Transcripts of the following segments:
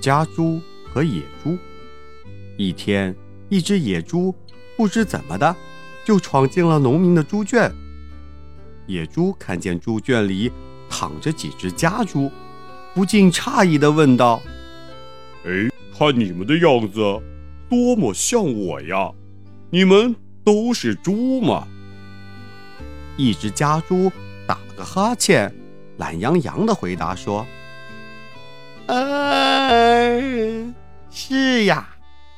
家猪和野猪。一天，一只野猪不知怎么的，就闯进了农民的猪圈。野猪看见猪圈里躺着几只家猪，不禁诧异地问道：“哎，看你们的样子，多么像我呀！你们都是猪吗？”一只家猪打了个哈欠，懒洋洋地回答说。啊，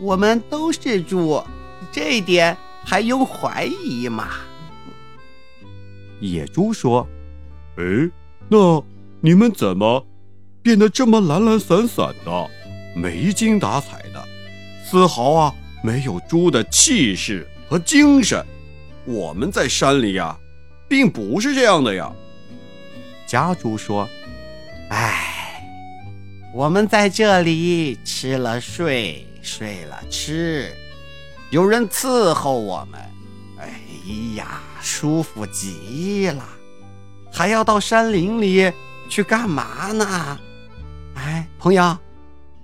我们都是猪，这点还用怀疑吗？野猪说：“哎，那你们怎么变得这么懒懒散散的，没精打采的，丝毫啊没有猪的气势和精神？我们在山里呀，并不是这样的呀。”家猪说：“。”我们在这里吃了睡，睡了吃，有人伺候我们，哎呀，舒服极了。还要到山林里去干嘛呢？哎，朋友，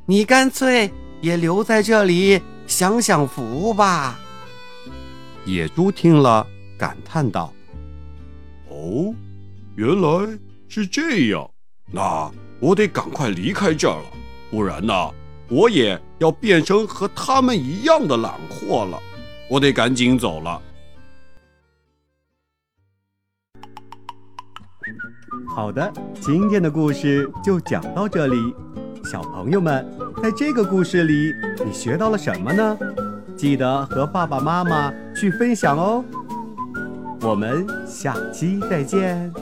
你干脆也留在这里享享福吧。野猪听了，感叹道：“哦，原来是这样，那……”我得赶快离开这儿了，不然呢，我也要变成和他们一样的懒货了。我得赶紧走了。好的，今天的故事就讲到这里。小朋友们，在这个故事里，你学到了什么呢？记得和爸爸妈妈去分享哦。我们下期再见。